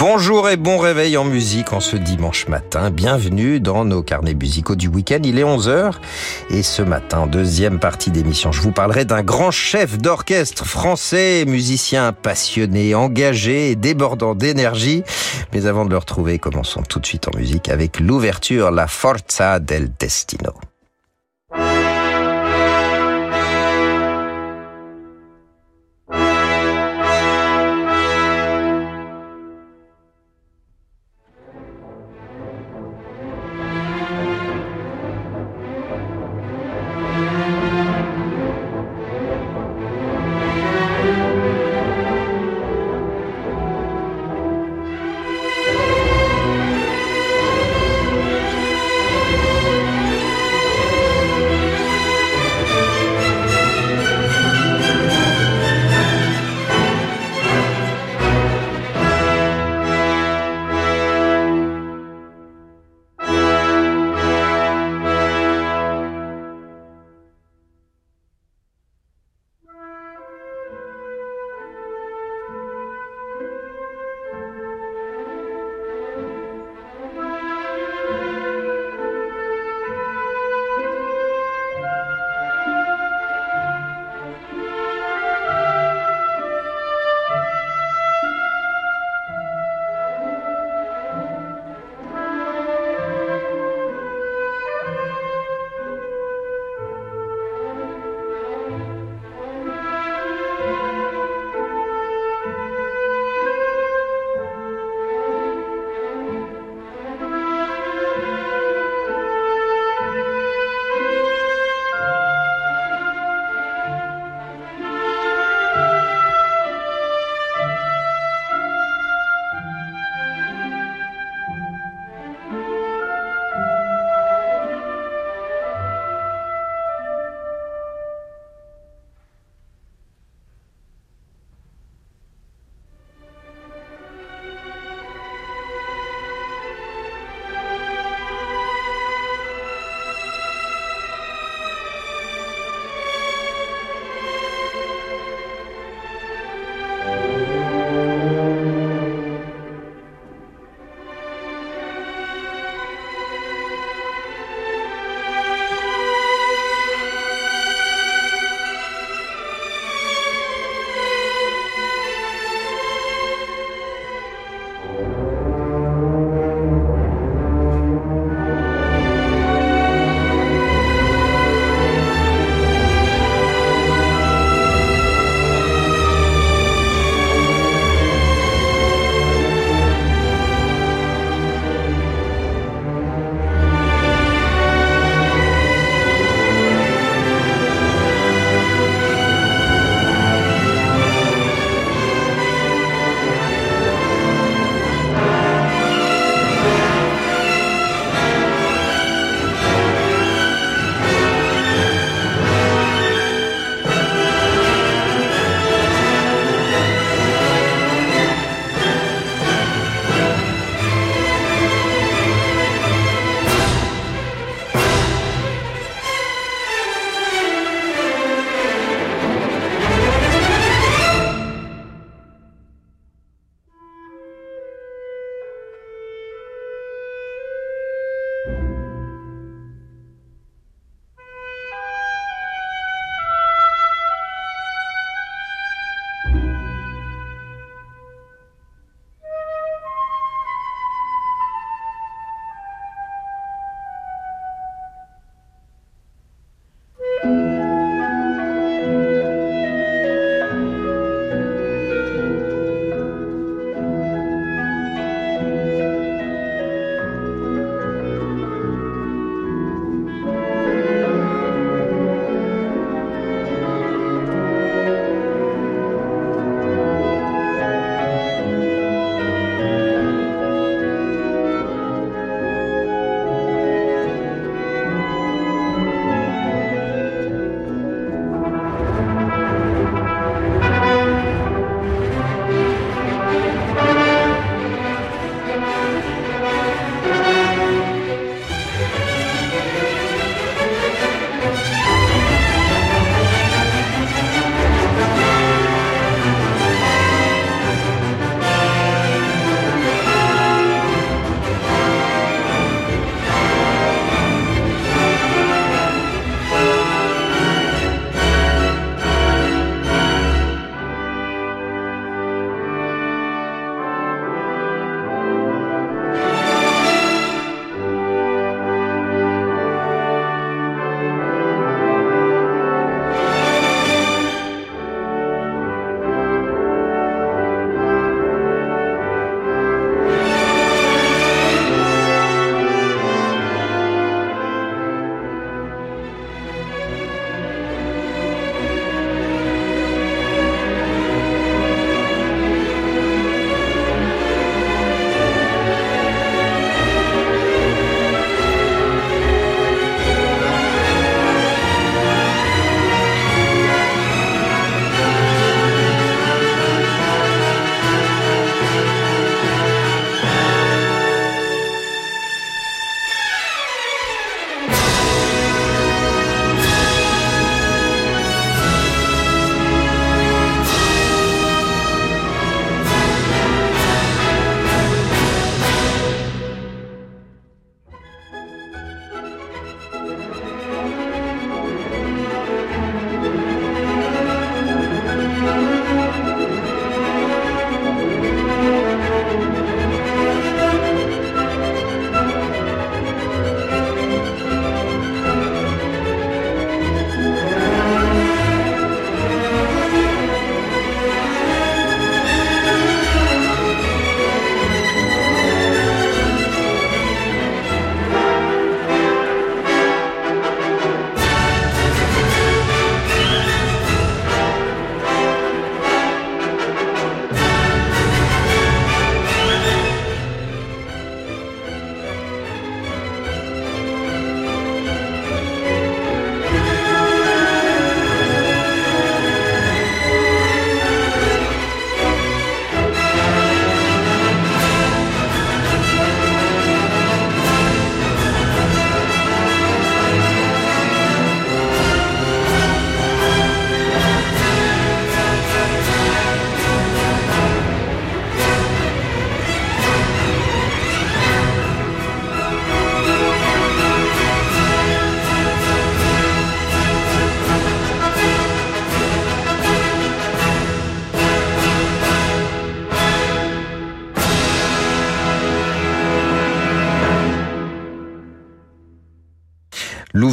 Bonjour et bon réveil en musique en ce dimanche matin. Bienvenue dans nos carnets musicaux du week-end. Il est 11h et ce matin, deuxième partie d'émission, je vous parlerai d'un grand chef d'orchestre français, musicien passionné, engagé débordant d'énergie. Mais avant de le retrouver, commençons tout de suite en musique avec l'ouverture La Forza del Destino.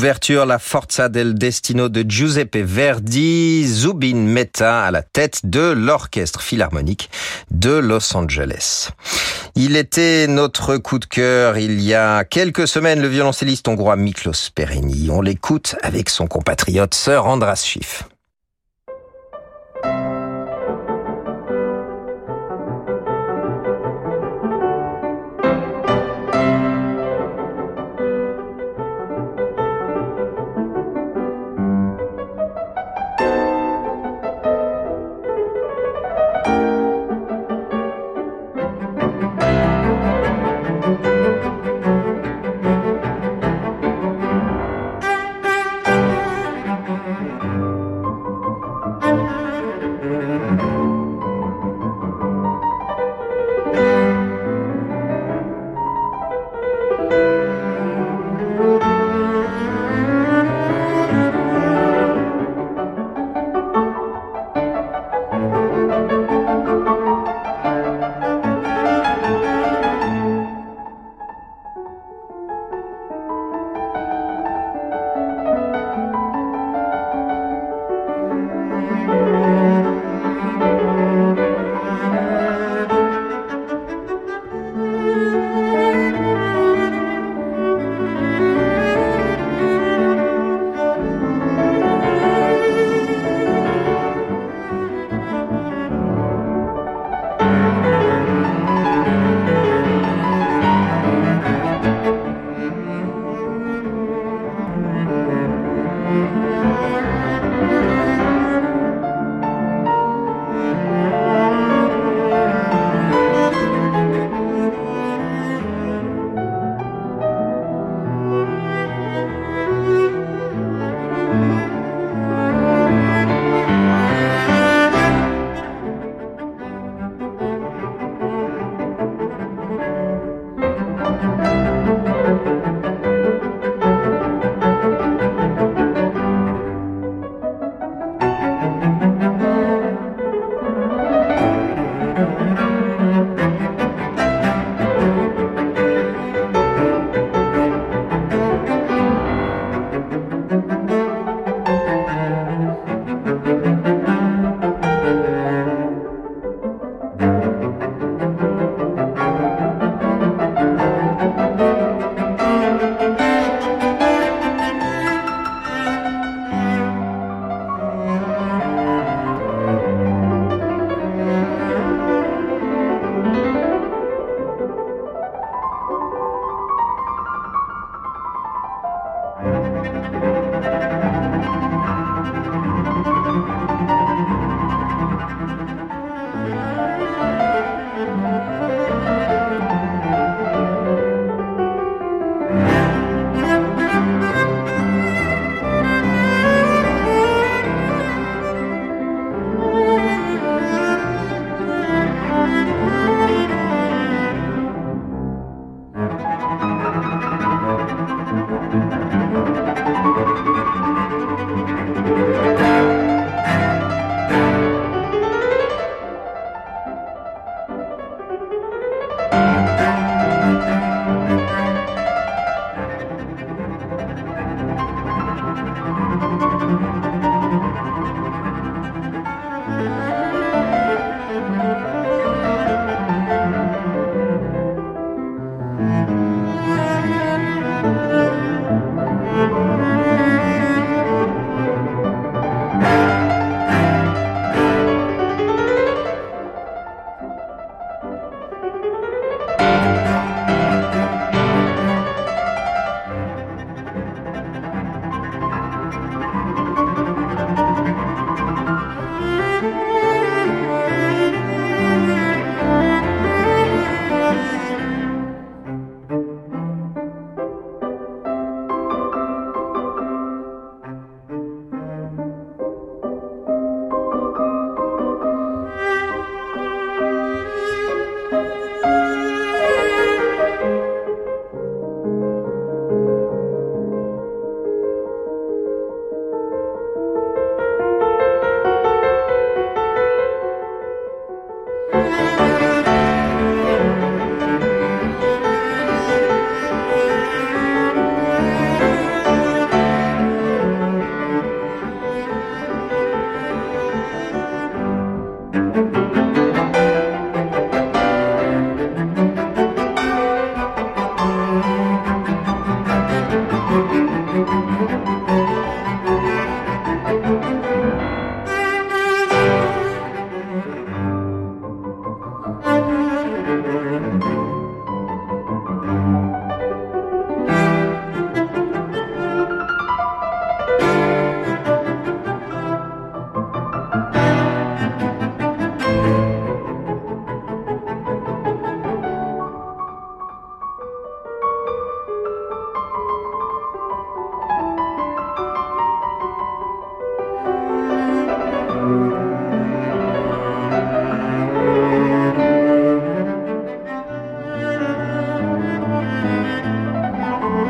La Forza del Destino de Giuseppe Verdi, Zubin Mehta à la tête de l'Orchestre Philharmonique de Los Angeles. Il était notre coup de cœur il y a quelques semaines, le violoncelliste hongrois Miklos Pereni. On l'écoute avec son compatriote Sir Andras Schiff.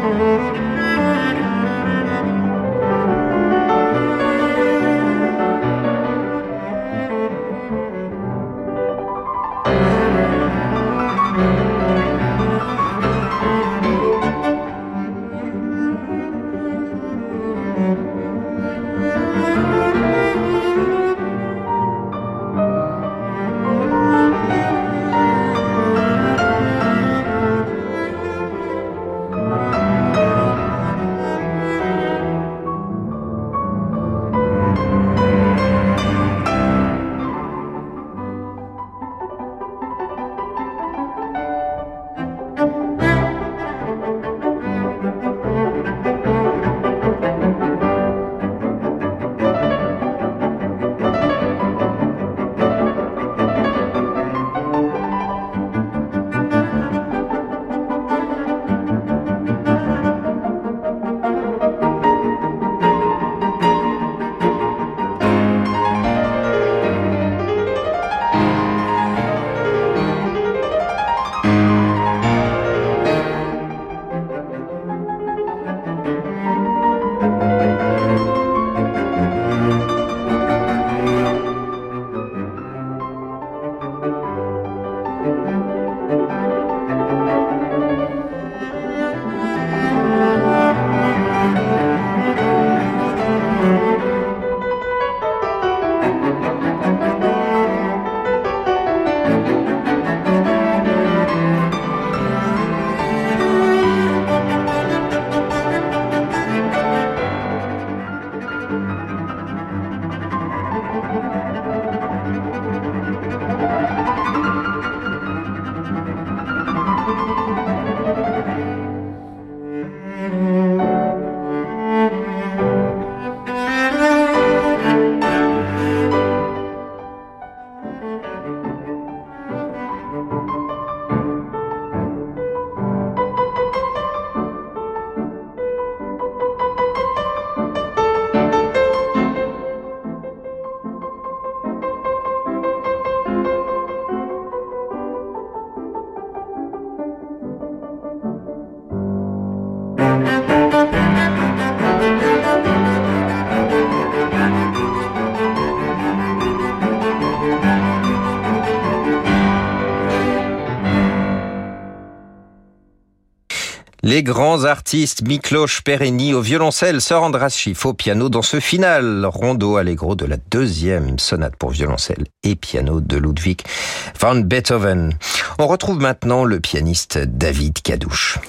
Mm-hmm. Les grands artistes Miklos Pereni au violoncelle, Sir Andras Schiff au piano dans ce final rondo allegro de la deuxième sonate pour violoncelle et piano de Ludwig van Beethoven. On retrouve maintenant le pianiste David Cadouche.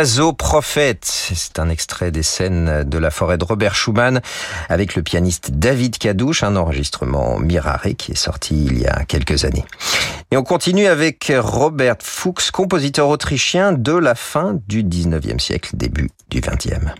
L'oiseau prophète, c'est un extrait des scènes de la forêt de Robert Schumann avec le pianiste David Cadouche, un enregistrement Mirare qui est sorti il y a quelques années. Et on continue avec Robert Fuchs, compositeur autrichien de la fin du 19e siècle, début du 20e.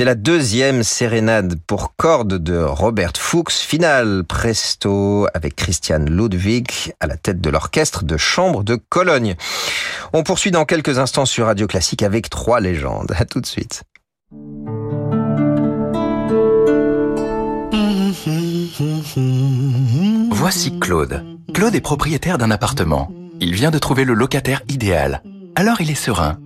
C'est la deuxième sérénade pour cordes de Robert Fuchs, finale presto avec Christian Ludwig à la tête de l'orchestre de chambre de Cologne. On poursuit dans quelques instants sur Radio Classique avec trois légendes. À tout de suite. Voici Claude. Claude est propriétaire d'un appartement. Il vient de trouver le locataire idéal. Alors il est serein.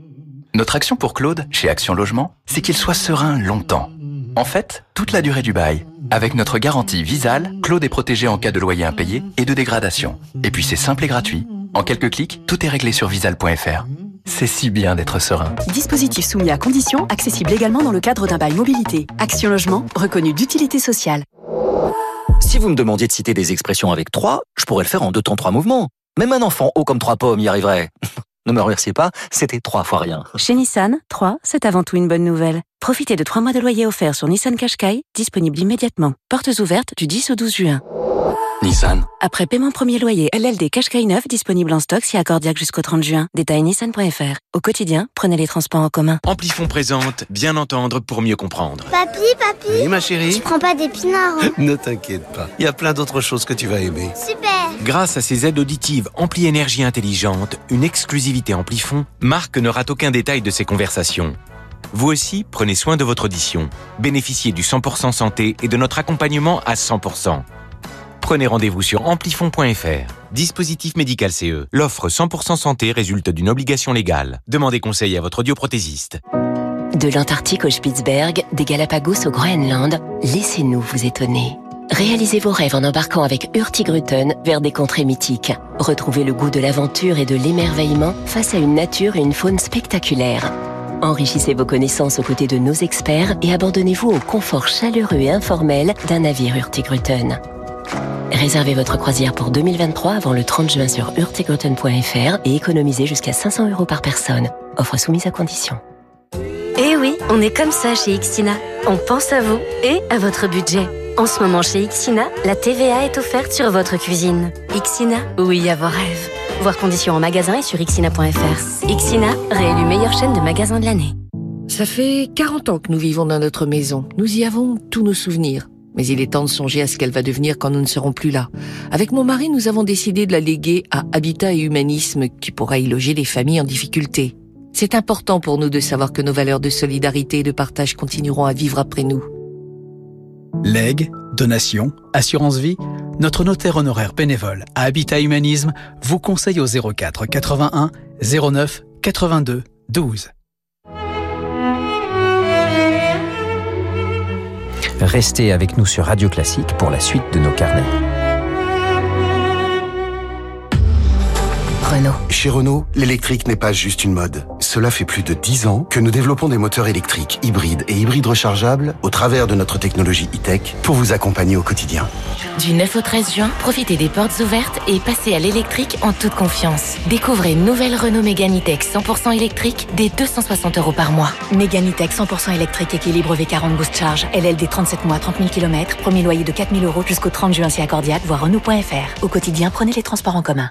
Notre action pour Claude, chez Action Logement, c'est qu'il soit serein longtemps. En fait, toute la durée du bail. Avec notre garantie Visal, Claude est protégé en cas de loyer impayé et de dégradation. Et puis c'est simple et gratuit. En quelques clics, tout est réglé sur visal.fr. C'est si bien d'être serein. Dispositif soumis à conditions, accessible également dans le cadre d'un bail mobilité. Action Logement, reconnu d'utilité sociale. Si vous me demandiez de citer des expressions avec trois, je pourrais le faire en deux temps trois mouvements. Même un enfant haut comme trois pommes y arriverait. ne me remerciez pas, c'était trois fois rien. Chez Nissan, 3, c'est avant tout une bonne nouvelle. Profitez de trois mois de loyer offerts sur Nissan Qashqai, disponible immédiatement. Portes ouvertes du 10 au 12 juin. Nissan. Après paiement premier loyer, LLD Qashqai 9 disponible en stock si accordiaque jusqu'au 30 juin. Détail nissan.fr. Au quotidien, prenez les transports en commun. Amplifon présente Bien entendre pour mieux comprendre. Papi, papi Oui, ma chérie Tu prends pas d'épinards hein Ne t'inquiète pas, il y a plein d'autres choses que tu vas aimer. Super Grâce à ses aides auditives Ampli Énergie Intelligente, une exclusivité Amplifon, Marc ne rate aucun détail de ses conversations. Vous aussi, prenez soin de votre audition. Bénéficiez du 100% santé et de notre accompagnement à 100%. Prenez rendez-vous sur amplifon.fr. Dispositif médical CE. L'offre 100% santé résulte d'une obligation légale. Demandez conseil à votre audioprothésiste. De l'Antarctique au Spitzberg, des Galapagos au Groenland, laissez-nous vous étonner. Réalisez vos rêves en embarquant avec Hurtigruten vers des contrées mythiques. Retrouvez le goût de l'aventure et de l'émerveillement face à une nature et une faune spectaculaires. Enrichissez vos connaissances aux côtés de nos experts et abandonnez-vous au confort chaleureux et informel d'un navire Hurtigruten. Réservez votre croisière pour 2023 avant le 30 juin sur hurtigruten.fr et économisez jusqu'à 500 euros par personne. Offre soumise à condition. Eh oui, on est comme ça chez Ixina. On pense à vous et à votre budget. En ce moment chez Ixina, la TVA est offerte sur votre cuisine. Ixina, oui à vos rêves. Voir conditions en magasin et sur ixina.fr. Ixina, réélu meilleure chaîne de magasins de l'année. Ça fait 40 ans que nous vivons dans notre maison. Nous y avons tous nos souvenirs. Mais il est temps de songer à ce qu'elle va devenir quand nous ne serons plus là. Avec mon mari, nous avons décidé de la léguer à Habitat et Humanisme qui pourra y loger les familles en difficulté. C'est important pour nous de savoir que nos valeurs de solidarité et de partage continueront à vivre après nous. Legs, donations, assurance vie, notre notaire honoraire bénévole à Habitat Humanisme vous conseille au 04 81 09 82 12. Restez avec nous sur Radio Classique pour la suite de nos carnets. Renault. Chez Renault, l'électrique n'est pas juste une mode. Cela fait plus de 10 ans que nous développons des moteurs électriques, hybrides et hybrides rechargeables au travers de notre technologie e-tech pour vous accompagner au quotidien. Du 9 au 13 juin, profitez des portes ouvertes et passez à l'électrique en toute confiance. Découvrez une nouvelle Renault Mégane E-Tech 100% électrique dès 260 euros par mois. Mégane E-Tech 100% électrique équilibre V40 Boost Charge. LLD 37 mois, 30 000 km. Premier loyer de 4 000 euros jusqu'au 30 juin si accordiaque, voire Renault.fr. Au quotidien, prenez les transports en commun.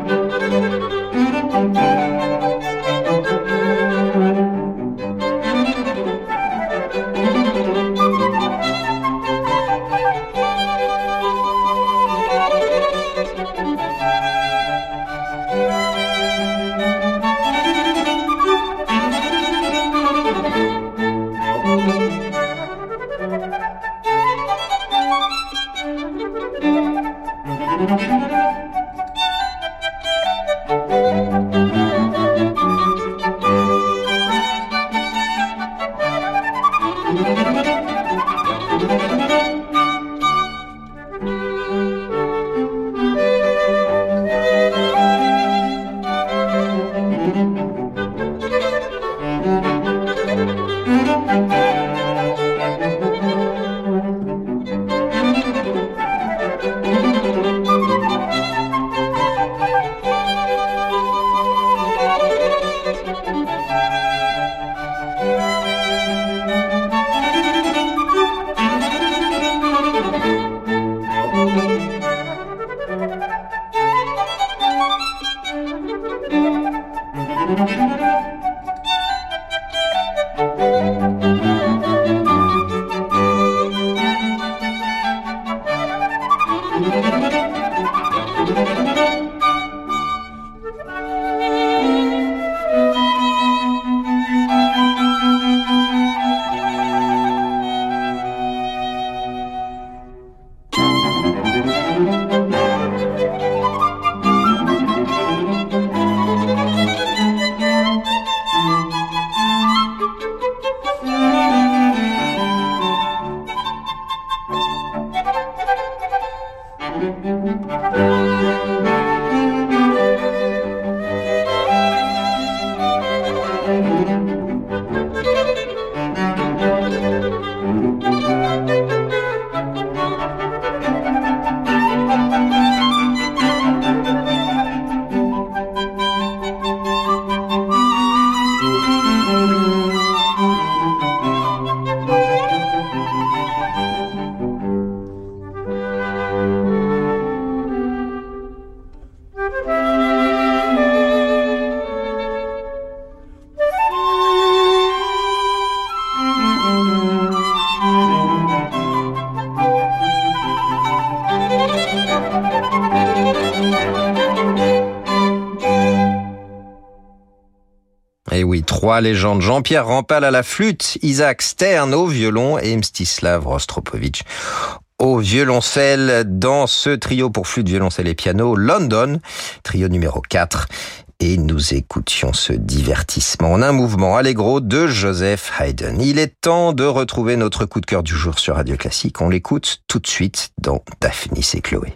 Trois légendes. Jean-Pierre Rampal à la flûte, Isaac Stern au violon et Mstislav Rostropovitch au violoncelle dans ce trio pour flûte, violoncelle et piano London, trio numéro 4. Et nous écoutions ce divertissement en un mouvement allegro de Joseph Haydn. Il est temps de retrouver notre coup de cœur du jour sur Radio Classique. On l'écoute tout de suite dans Daphnis et Chloé.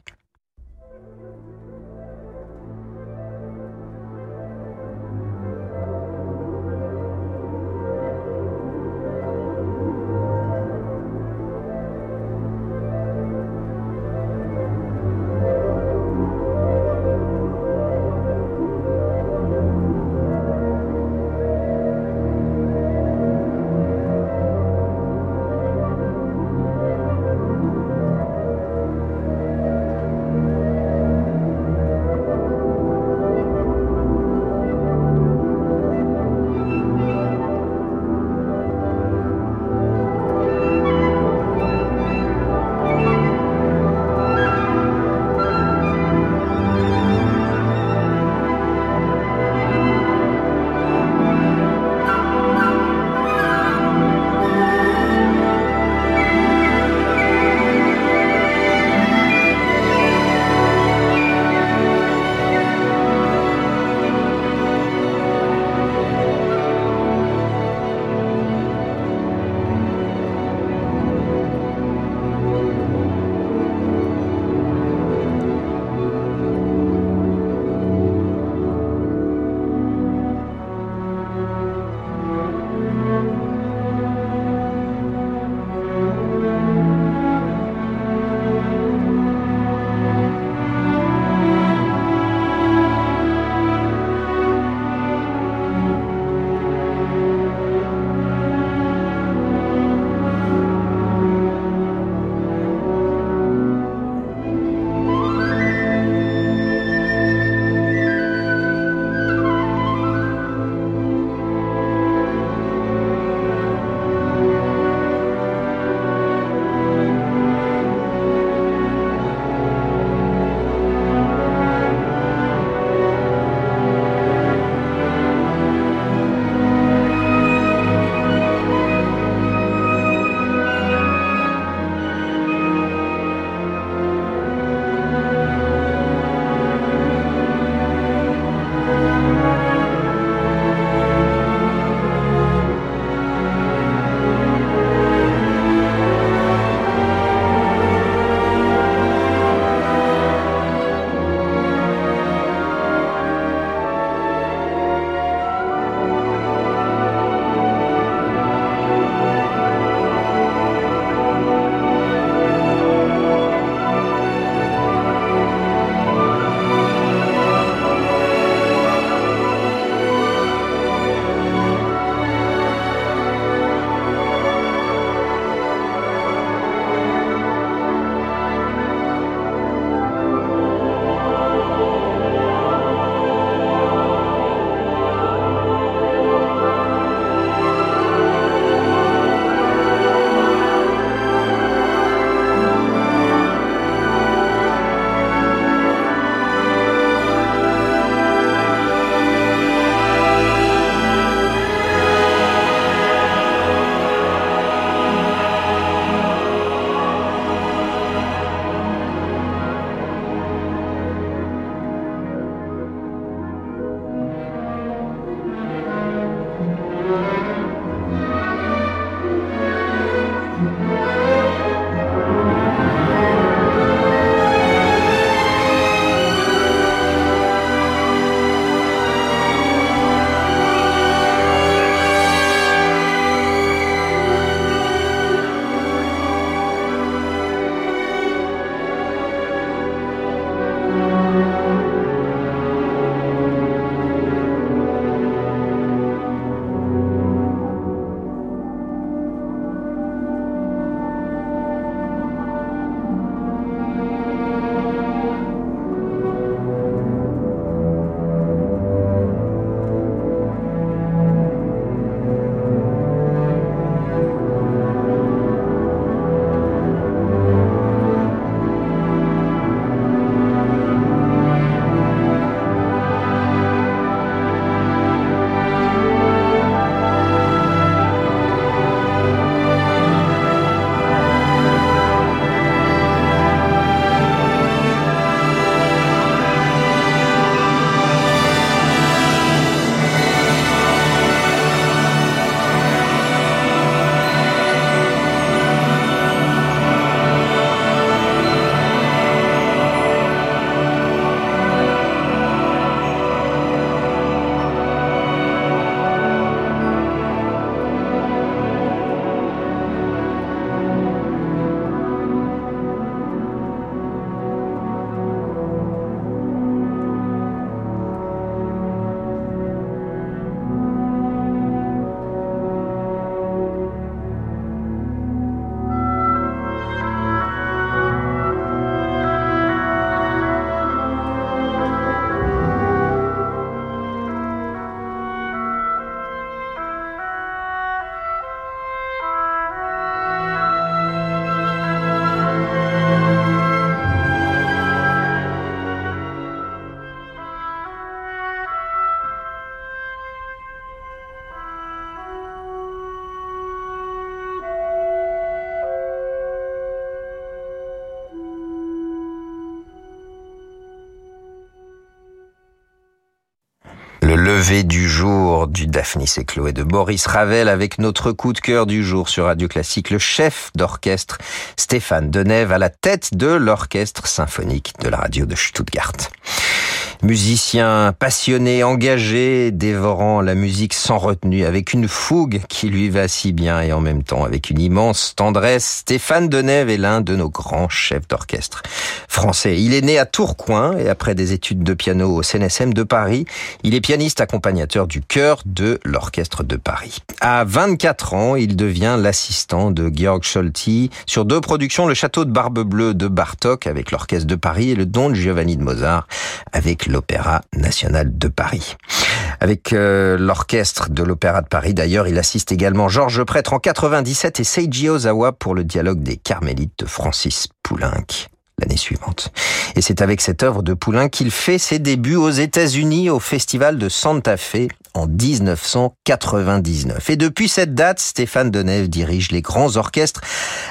Lever du jour du Daphnis et Chloé de Boris Ravel avec notre coup de cœur du jour sur Radio Classique, le chef d'orchestre Stéphane Denève à la tête de l'orchestre symphonique de la radio de Stuttgart. Musicien passionné, engagé, dévorant la musique sans retenue, avec une fougue qui lui va si bien et en même temps avec une immense tendresse, Stéphane Denève est l'un de nos grands chefs d'orchestre français. Il est né à Tourcoing et après des études de piano au CNSM de Paris, il est pianiste accompagnateur du chœur de l'Orchestre de Paris. À 24 ans, il devient l'assistant de Georg Scholti sur deux productions, Le Château de Barbe Bleue de Bartok avec l'Orchestre de Paris et Le Don de Giovanni de Mozart avec l'Opéra National de Paris. Avec euh, l'Orchestre de l'Opéra de Paris, d'ailleurs, il assiste également Georges Prêtre en 97 et Seiji Ozawa pour le dialogue des Carmélites de Francis Poulenc l'année suivante. Et c'est avec cette œuvre de Poulain qu'il fait ses débuts aux États-Unis au festival de Santa Fe en 1999. Et depuis cette date, Stéphane Denève dirige les grands orchestres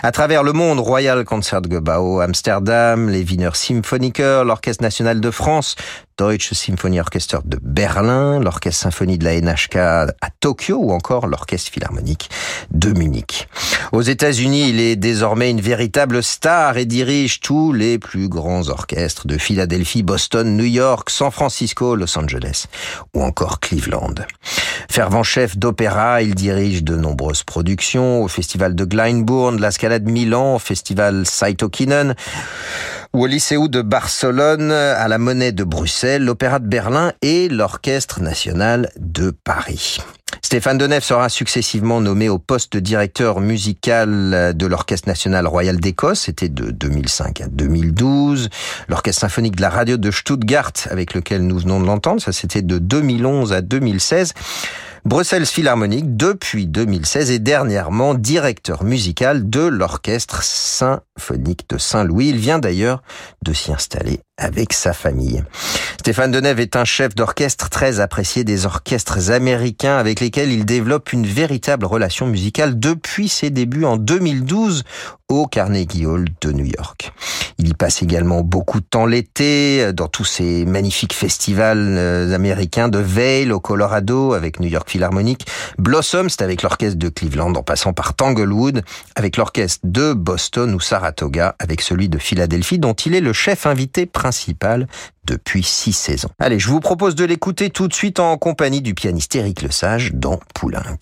à travers le monde. Royal Concertgebouw, Amsterdam, les Wiener Symphoniker, l'Orchestre National de France, Deutsche Symphonieorchester de Berlin, l'Orchestre Symphonie de la NHK à Tokyo ou encore l'Orchestre Philharmonique de Munich. Aux États-Unis, il est désormais une véritable star et dirige tous les plus grands orchestres de Philadelphie, Boston, New York, San Francisco, Los Angeles ou encore Cleveland. Fervent chef d'opéra, il dirige de nombreuses productions au Festival de Glyndebourne, la Scala de Milan, au Festival Saitokinen, au Lycéo de Barcelone, à la Monnaie de Bruxelles, l'Opéra de Berlin et l'Orchestre National de Paris. Stéphane Denève sera successivement nommé au poste de directeur musical de l'Orchestre National Royal d'Écosse, c'était de 2005 à 2012. L'Orchestre Symphonique de la Radio de Stuttgart, avec lequel nous venons de l'entendre, ça c'était de 2011 à 2016. Bruxelles Philharmonique depuis 2016 et dernièrement directeur musical de l'Orchestre Symphonique de Saint-Louis. Il vient d'ailleurs de s'y installer avec sa famille. Stéphane Denève est un chef d'orchestre très apprécié des orchestres américains avec lesquels il développe une véritable relation musicale depuis ses débuts en 2012 au Carnegie Hall de New York. Il y passe également beaucoup de temps l'été dans tous ces magnifiques festivals euh, américains de Vail au Colorado avec New York Philharmonic, Blossom, c'est avec l'orchestre de Cleveland en passant par Tanglewood, avec l'orchestre de Boston ou Saratoga avec celui de Philadelphie dont il est le chef invité depuis six saisons. Allez, je vous propose de l'écouter tout de suite en compagnie du pianiste Éric Lesage dans Poulenc.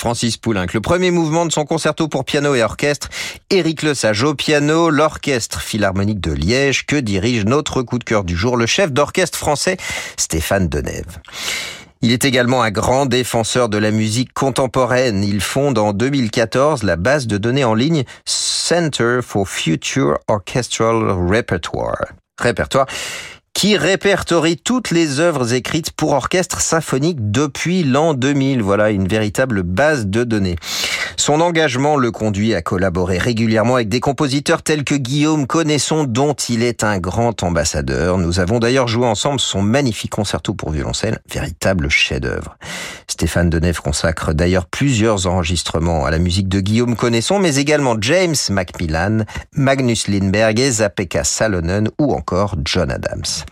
Francis Poulenc. Le premier mouvement de son concerto pour piano et orchestre, Éric Lesage au piano, l'Orchestre Philharmonique de Liège, que dirige notre coup de cœur du jour, le chef d'orchestre français Stéphane Denève. Il est également un grand défenseur de la musique contemporaine. Il fonde en 2014 la base de données en ligne Center for Future Orchestral Repertoire. Répertoire qui répertorie toutes les œuvres écrites pour orchestre symphonique depuis l'an 2000. Voilà une véritable base de données. Son engagement le conduit à collaborer régulièrement avec des compositeurs tels que Guillaume Connaisson, dont il est un grand ambassadeur. Nous avons d'ailleurs joué ensemble son magnifique concerto pour violoncelle, véritable chef-d'œuvre. Stéphane Deneuve consacre d'ailleurs plusieurs enregistrements à la musique de Guillaume Connaisson, mais également James Macmillan, Magnus Lindberg, Esa-Pekka Salonen ou encore John Adams.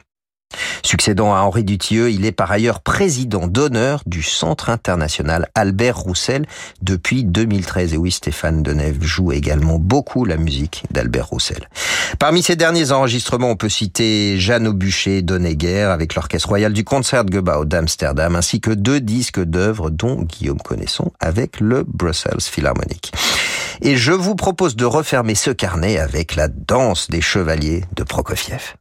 Succédant à Henri Dutilleux, il est par ailleurs président d'honneur du Centre international Albert Roussel depuis 2013. Et oui, Stéphane Deneuve joue également beaucoup la musique d'Albert Roussel. Parmi ses derniers enregistrements, on peut citer Jeanne Aubuchet Donegger avec l'Orchestre Royal du Concertgebouw d'Amsterdam, ainsi que deux disques d'œuvres dont Guillaume Connaisson avec le Brussels Philharmonic. Et je vous propose de refermer ce carnet avec la danse des chevaliers de Prokofiev.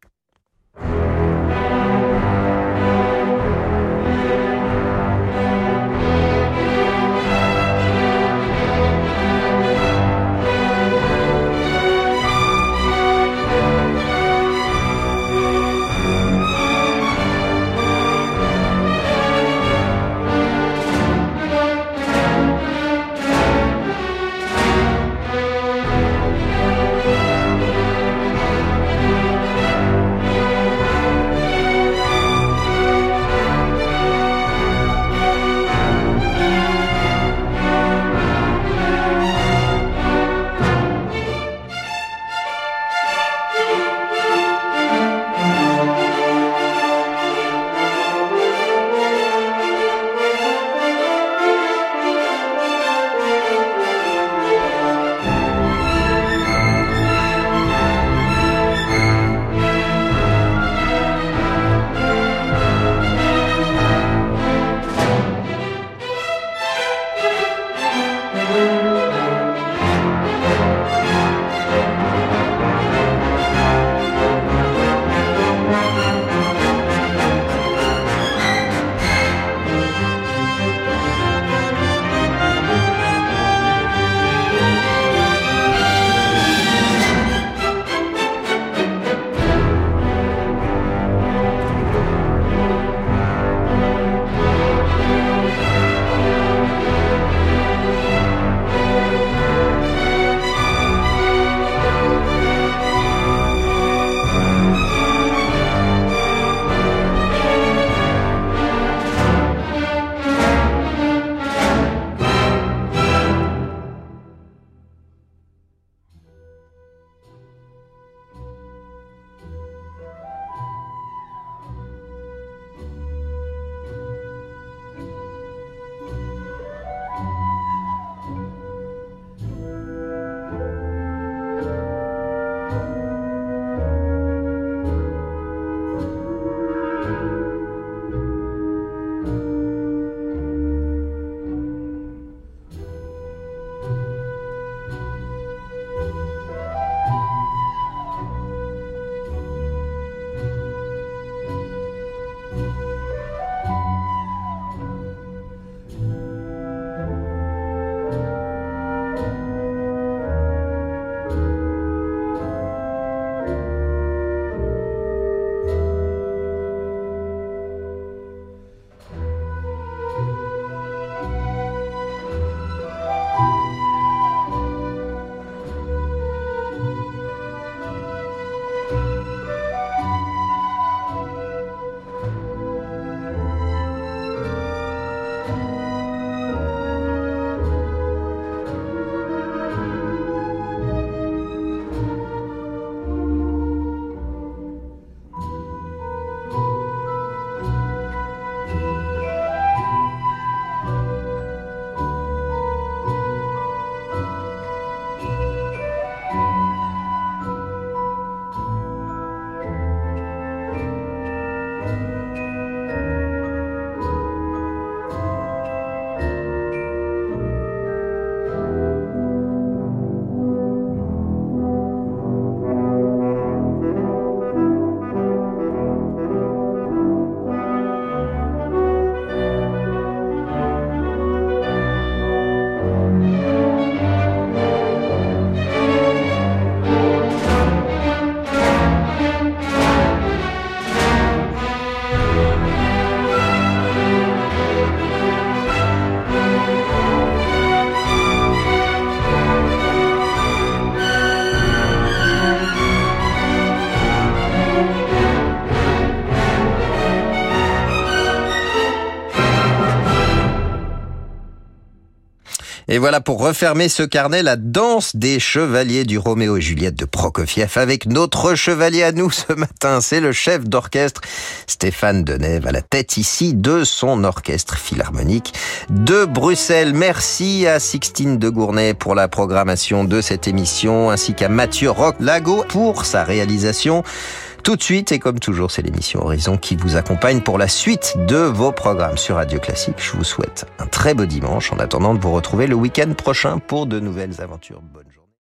Et voilà pour refermer ce carnet, la danse des chevaliers du Roméo et Juliette de Prokofiev avec notre chevalier à nous ce matin. C'est le chef d'orchestre Stéphane Denève à la tête ici de son orchestre philharmonique de Bruxelles. Merci à Sixtine de Gournay pour la programmation de cette émission ainsi qu'à Mathieu Roch-Lago pour sa réalisation. Tout de suite, et comme toujours, c'est l'émission Horizon qui vous accompagne pour la suite de vos programmes sur Radio Classique. Je vous souhaite un très beau dimanche en attendant de vous retrouver le week-end prochain pour de nouvelles aventures. Bonne